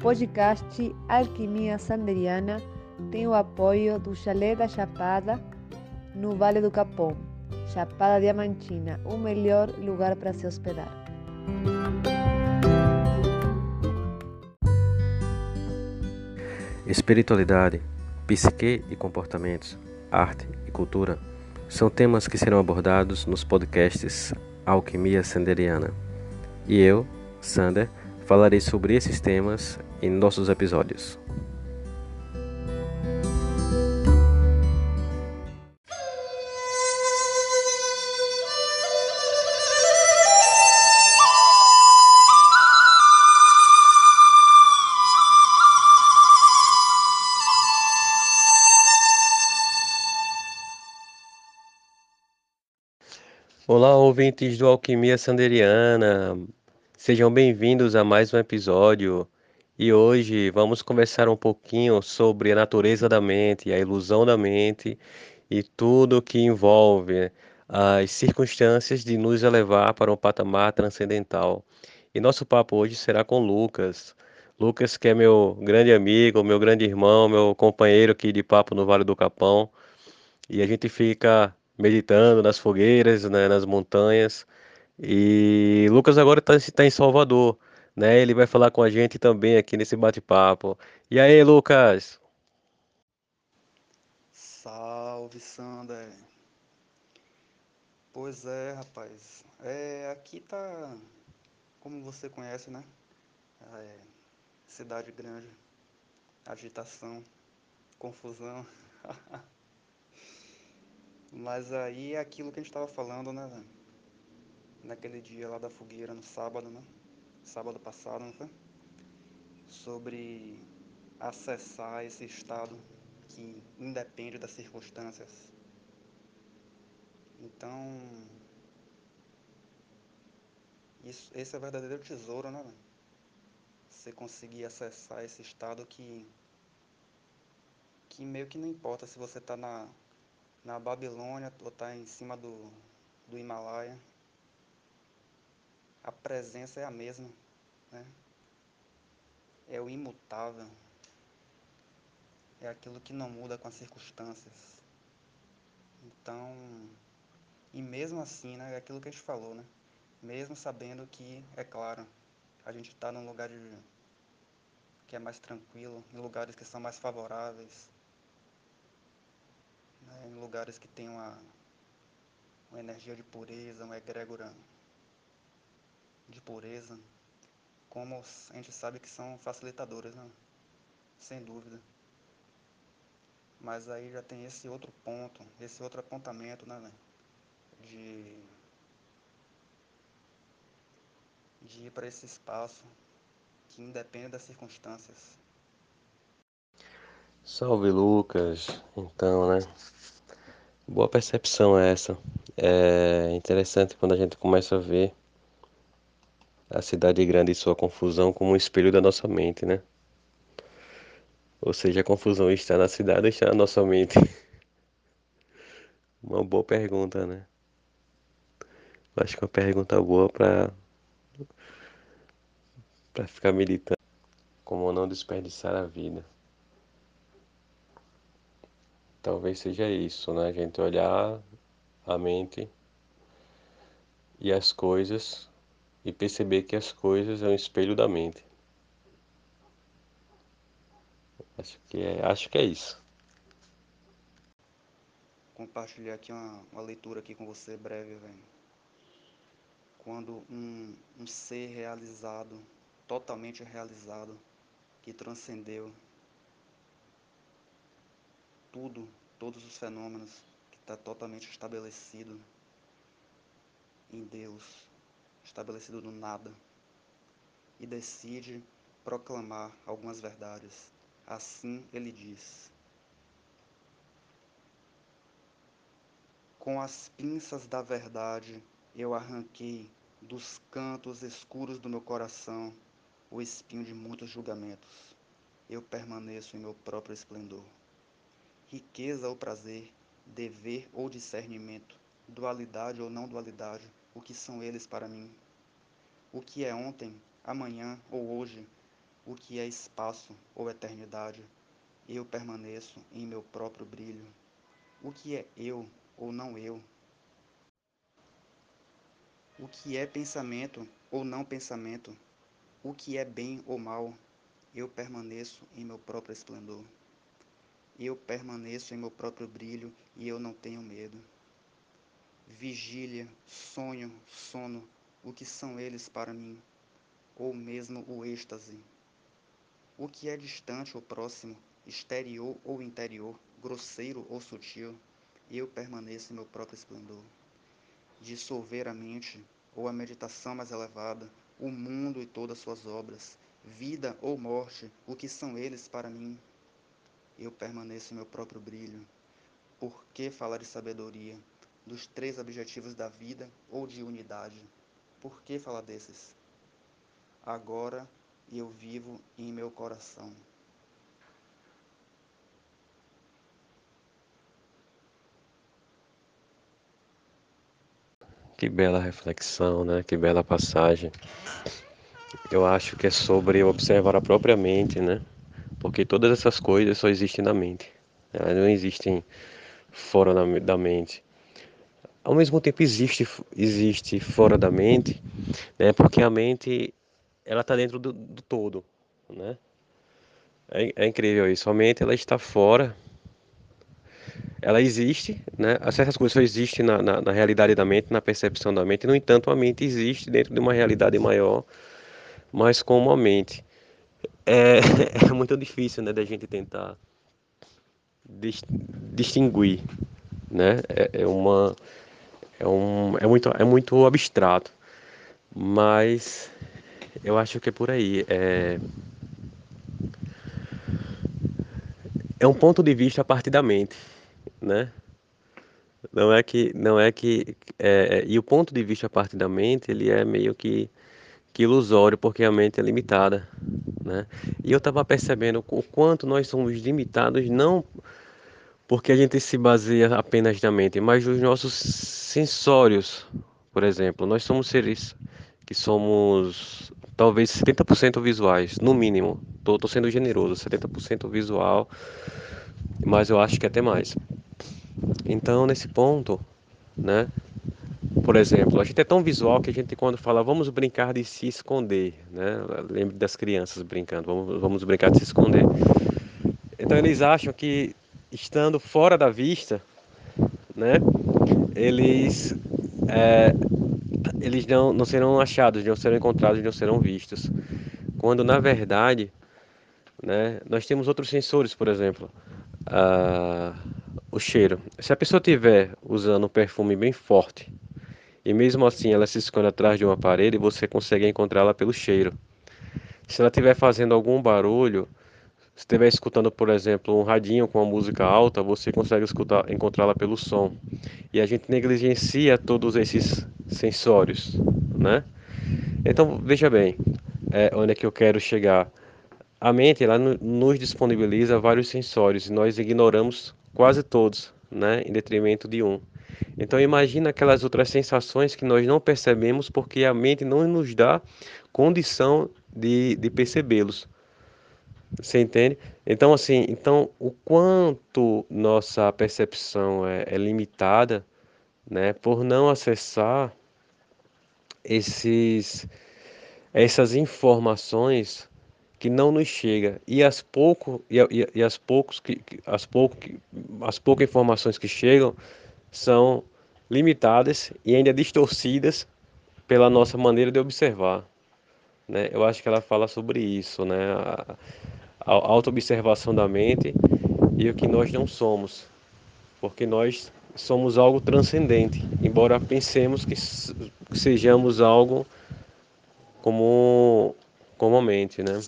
podcast Alquimia Sanderiana tem o apoio do Chalé da Chapada, no Vale do Capão, Chapada Diamantina, o melhor lugar para se hospedar. Espiritualidade, psique e comportamentos, arte e cultura são temas que serão abordados nos podcasts Alquimia Sanderiana. E eu, Sander, falarei sobre esses temas em nossos episódios. Olá, ouvintes do Alquimia Sanderiana. Sejam bem-vindos a mais um episódio. E hoje vamos conversar um pouquinho sobre a natureza da mente, a ilusão da mente e tudo que envolve as circunstâncias de nos elevar para um patamar transcendental. E nosso papo hoje será com Lucas. Lucas, que é meu grande amigo, meu grande irmão, meu companheiro aqui de papo no Vale do Capão. E a gente fica meditando nas fogueiras, né, nas montanhas. E Lucas agora está tá em Salvador, né? Ele vai falar com a gente também aqui nesse bate-papo. E aí, Lucas? Salve, Sander. Pois é, rapaz. É, aqui tá, como você conhece, né? É, cidade grande, agitação, confusão. Mas aí é aquilo que a gente estava falando, né, velho? Naquele dia lá da fogueira, no sábado, né? Sábado passado, não foi? Sobre acessar esse estado que independe das circunstâncias. Então, isso, esse é o verdadeiro tesouro, né? Você conseguir acessar esse estado que, que meio que não importa se você está na na Babilônia, ou está em cima do, do Himalaia, a presença é a mesma, né? É o imutável. É aquilo que não muda com as circunstâncias. Então, e mesmo assim, né, é aquilo que a gente falou, né? Mesmo sabendo que, é claro, a gente está num lugar de, que é mais tranquilo, em lugares que são mais favoráveis, né, em lugares que tem uma, uma energia de pureza, uma egrégora de pureza, como a gente sabe que são facilitadoras, né? sem dúvida. Mas aí já tem esse outro ponto, esse outro apontamento, né, de, de ir para esse espaço que independe das circunstâncias. Salve Lucas, então, né? Boa percepção essa. É interessante quando a gente começa a ver a cidade grande e sua confusão como um espelho da nossa mente, né? Ou seja, a confusão está na cidade ou está na nossa mente? Uma boa pergunta, né? Acho que é uma pergunta boa para para ficar meditando. Como não desperdiçar a vida. Talvez seja isso, né? A gente olhar a mente e as coisas e perceber que as coisas é um espelho da mente. Acho que é, acho que é isso. Compartilhar aqui uma, uma leitura aqui com você breve, velho. Quando um, um ser realizado, totalmente realizado, que transcendeu tudo, todos os fenômenos, que está totalmente estabelecido em Deus, estabelecido no nada, e decide proclamar algumas verdades. Assim ele diz: Com as pinças da verdade eu arranquei dos cantos escuros do meu coração o espinho de muitos julgamentos. Eu permaneço em meu próprio esplendor riqueza ou prazer, dever ou discernimento, dualidade ou não dualidade, o que são eles para mim? O que é ontem, amanhã ou hoje, o que é espaço ou eternidade, eu permaneço em meu próprio brilho. O que é eu ou não eu? O que é pensamento ou não pensamento? O que é bem ou mal? Eu permaneço em meu próprio esplendor. Eu permaneço em meu próprio brilho e eu não tenho medo. Vigília, sonho, sono, o que são eles para mim? Ou mesmo o êxtase? O que é distante ou próximo, exterior ou interior, grosseiro ou sutil? Eu permaneço em meu próprio esplendor. Dissolver a mente, ou a meditação mais elevada, o mundo e todas suas obras, vida ou morte, o que são eles para mim? eu permaneço em meu próprio brilho. Por que falar de sabedoria, dos três objetivos da vida ou de unidade? Por que falar desses? Agora eu vivo em meu coração. Que bela reflexão, né? Que bela passagem. Eu acho que é sobre observar a própria mente, né? Porque todas essas coisas só existem na mente. Elas não existem fora da mente. Ao mesmo tempo existe existe fora da mente, né? Porque a mente ela está dentro do, do, todo, né? É, é, incrível isso. A mente ela está fora. Ela existe, né? Certas coisas só existem na, na, na realidade da mente, na percepção da mente. No entanto, a mente existe dentro de uma realidade maior, mas como a mente é, é muito difícil, né, da gente tentar distinguir, né? É, é, uma é um é muito é muito abstrato, mas eu acho que é por aí. É, é um ponto de vista a partir da mente, né? Não é que não é que é, é e o ponto de vista a partir da mente ele é meio que, que ilusório porque a mente é limitada, né? E eu estava percebendo o quanto nós somos limitados, não porque a gente se baseia apenas na mente, mas nos nossos sensórios. Por exemplo, nós somos seres que somos talvez 70% visuais, no mínimo. Estou sendo generoso, 70% visual, mas eu acho que até mais. Então, nesse ponto, né? Por exemplo, a gente é tão visual que a gente quando fala vamos brincar de se esconder, né? Lembre das crianças brincando, vamos, vamos brincar de se esconder. Então eles acham que estando fora da vista, né? Eles é, eles não, não serão achados, não serão encontrados, não serão vistos. Quando na verdade, né? Nós temos outros sensores, por exemplo, o cheiro. Se a pessoa tiver usando um perfume bem forte e mesmo assim ela se esconde atrás de uma parede, você consegue encontrá-la pelo cheiro. Se ela estiver fazendo algum barulho, se estiver escutando, por exemplo, um radinho com uma música alta, você consegue escutar, encontrá-la pelo som. E a gente negligencia todos esses sensórios, né? Então, veja bem, é, onde é que eu quero chegar. A mente, ela nos disponibiliza vários sensórios e nós ignoramos quase todos, né? Em detrimento de um. Então imagina aquelas outras sensações que nós não percebemos porque a mente não nos dá condição de, de percebê-los. Você entende? Então assim, então o quanto nossa percepção é, é limitada, né, por não acessar esses essas informações que não nos chega e as pouco e, e, e as poucos que as pouco as poucas informações que chegam são limitadas e ainda distorcidas pela nossa maneira de observar. Né? Eu acho que ela fala sobre isso, né? a, a auto-observação da mente e o que nós não somos, porque nós somos algo transcendente, embora pensemos que sejamos algo como, como a mente, né?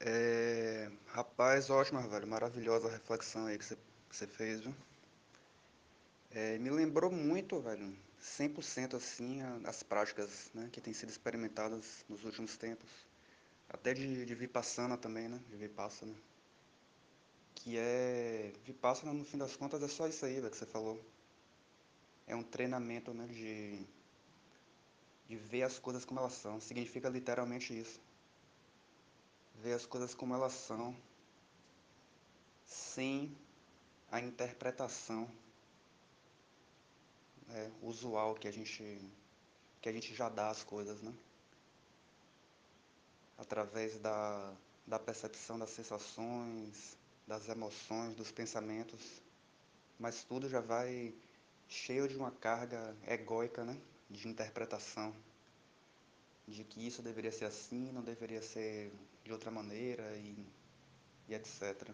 É, rapaz, ótima, velho, maravilhosa reflexão aí que você fez, viu? É, me lembrou muito, velho, 100% assim, as práticas né, que têm sido experimentadas nos últimos tempos. Até de, de Vipassana também, né? De Vipassana. Que é... Vipassana, no fim das contas, é só isso aí, que você falou. É um treinamento, né, de... de ver as coisas como elas são. Significa literalmente isso. Ver as coisas como elas são, sem a interpretação é, usual que a gente que a gente já dá às coisas, né? Através da, da percepção das sensações, das emoções, dos pensamentos, mas tudo já vai cheio de uma carga egóica, né? De interpretação, de que isso deveria ser assim, não deveria ser de outra maneira e, e etc.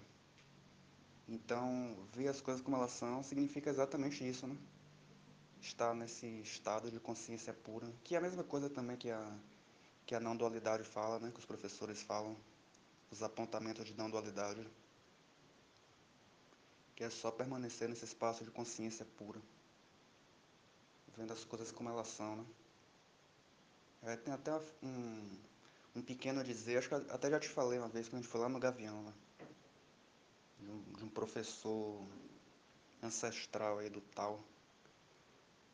Então, ver as coisas como elas são significa exatamente isso, né? Estar nesse estado de consciência pura, que é a mesma coisa também que a, que a não dualidade fala, né? Que os professores falam, os apontamentos de não dualidade, que é só permanecer nesse espaço de consciência pura, vendo as coisas como elas são, né? É, tem até um, um pequeno dizer, acho que até já te falei uma vez quando a gente foi lá no Gavião, né? de um, de um professor ancestral aí do tal,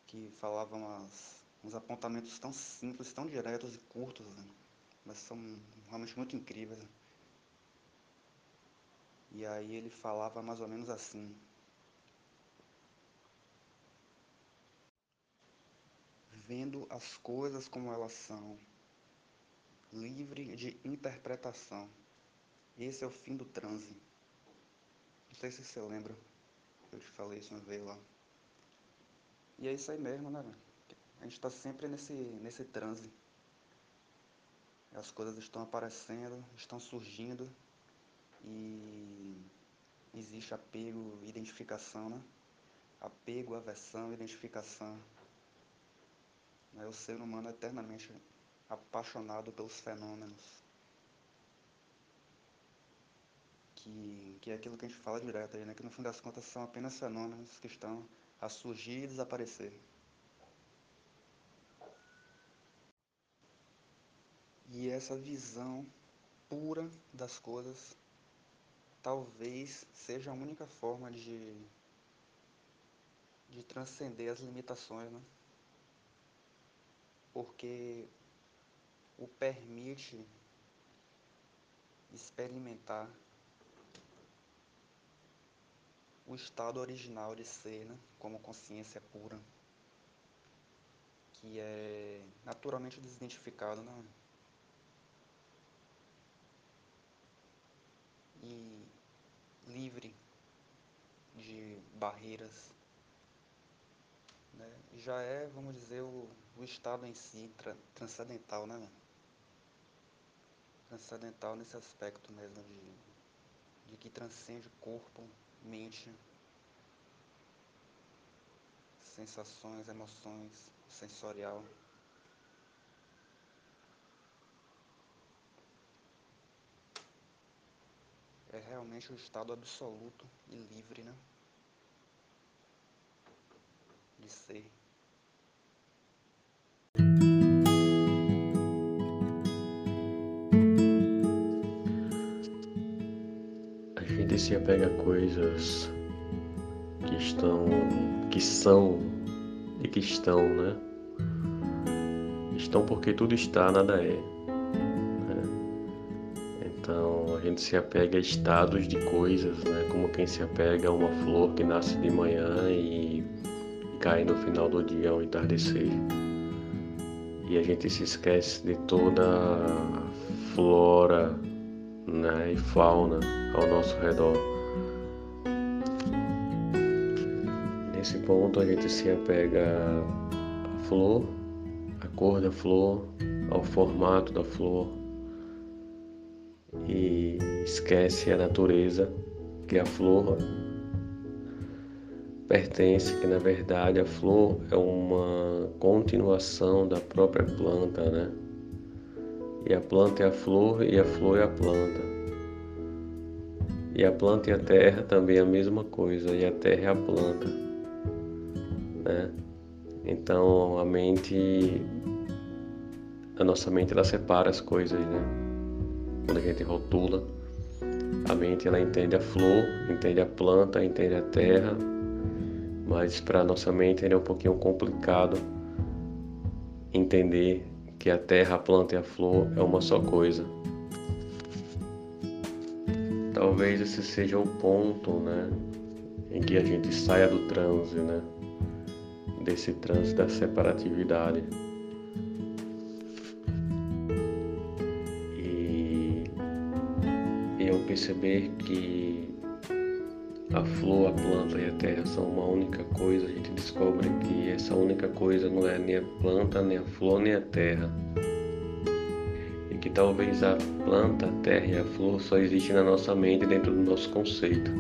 que falava umas, uns apontamentos tão simples, tão diretos e curtos, né? mas são realmente muito incríveis. E aí ele falava mais ou menos assim. Vendo as coisas como elas são, livre de interpretação. Esse é o fim do transe. Não sei se você lembra. Eu te falei isso uma vez lá. E é isso aí mesmo, né? A gente está sempre nesse, nesse transe. As coisas estão aparecendo, estão surgindo e existe apego, identificação, né? Apego, aversão, identificação. Né? O ser humano é eternamente apaixonado pelos fenômenos. que, que é aquilo que a gente fala direto aí, né? Que no fim das contas são apenas fenômenos que estão a surgir e desaparecer. E essa visão pura das coisas talvez seja a única forma de, de transcender as limitações, né? Porque o permite experimentar o estado original de ser, né? como consciência pura, que é naturalmente desidentificado, né? E livre de barreiras. Né? Já é, vamos dizer, o, o estado em si tra transcendental, né? Transcendental nesse aspecto mesmo de, de que transcende corpo, mente, sensações, emoções, sensorial. É realmente o estado absoluto e livre, né? De ser. A gente se apega a coisas que estão, que são e que estão, né? Estão porque tudo está, nada é. Então a gente se apega a estados de coisas, né? Como quem se apega a uma flor que nasce de manhã e cai no final do dia ao entardecer. E a gente se esquece de toda a flora né, e fauna ao nosso redor. Nesse ponto a gente se apega à flor, à cor da flor, ao formato da flor e esquece a natureza que a flor pertence, que na verdade a flor é uma continuação da própria planta, né? E a planta é a flor e a flor é a planta. E a planta e a terra também é a mesma coisa, e a terra é a planta. Né? Então a mente, a nossa mente ela separa as coisas, né? Quando a gente rotula, a mente ela entende a flor, entende a planta, entende a terra, mas para nossa mente é um pouquinho complicado entender que a terra, a planta e a flor é uma só coisa. Talvez esse seja o ponto, né, em que a gente saia do transe, né, desse transe da separatividade. Perceber que a flor, a planta e a terra são uma única coisa, a gente descobre que essa única coisa não é nem a planta, nem a flor, nem a terra. E que talvez a planta, a terra e a flor só existem na nossa mente dentro do nosso conceito.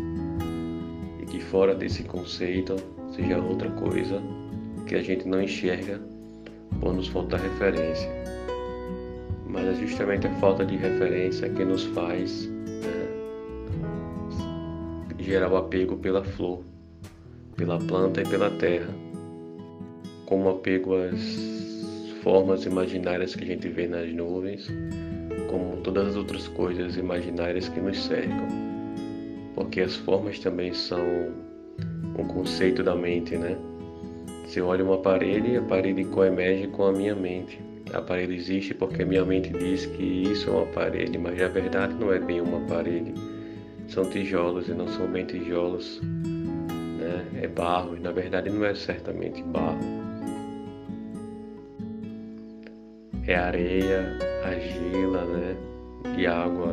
E que fora desse conceito seja outra coisa que a gente não enxerga por nos faltar referência. Mas é justamente a falta de referência que nos faz gerar o apego pela flor, pela planta e pela terra, como apego às formas imaginárias que a gente vê nas nuvens, como todas as outras coisas imaginárias que nos cercam, porque as formas também são um conceito da mente, né? Se eu olho uma parede, a parede coemerge com a minha mente. A parede existe porque a minha mente diz que isso é uma parede, mas na verdade não é bem uma parede são tijolos e não são bem tijolos, né? É barro e na verdade não é certamente barro. É areia, argila, né? E água.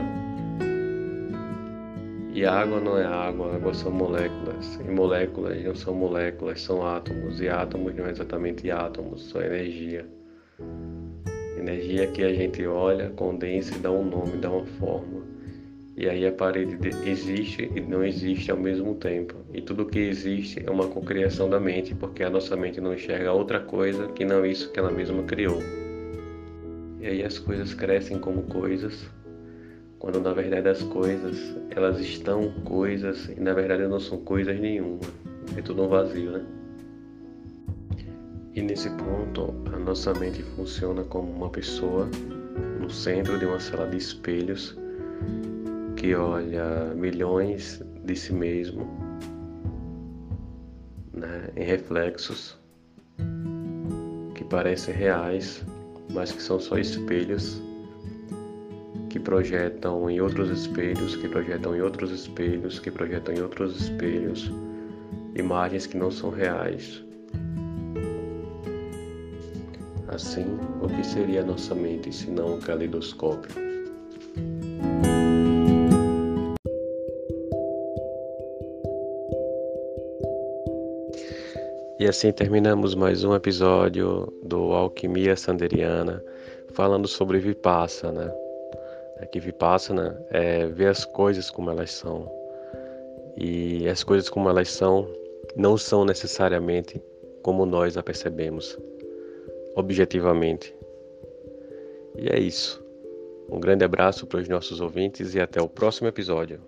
E água não é água, água são moléculas. E moléculas não são moléculas, são átomos. E átomos não é exatamente átomos, são energia. Energia que a gente olha, condensa e dá um nome, dá uma forma. E aí a parede existe e não existe ao mesmo tempo. E tudo que existe é uma cocriação da mente, porque a nossa mente não enxerga outra coisa que não isso que ela mesma criou. E aí as coisas crescem como coisas, quando na verdade as coisas, elas estão coisas e na verdade não são coisas nenhuma. É tudo um vazio, né? E nesse ponto, a nossa mente funciona como uma pessoa no centro de uma sala de espelhos que olha milhões de si mesmo né, em reflexos que parecem reais, mas que são só espelhos que projetam em outros espelhos, que projetam em outros espelhos, que projetam em outros espelhos imagens que não são reais. Assim, o que seria a nossa mente se não um caleidoscópio? E assim terminamos mais um episódio do Alquimia Sanderiana, falando sobre Vipassana. É que Vipassana é ver as coisas como elas são. E as coisas como elas são não são necessariamente como nós a percebemos, objetivamente. E é isso. Um grande abraço para os nossos ouvintes e até o próximo episódio.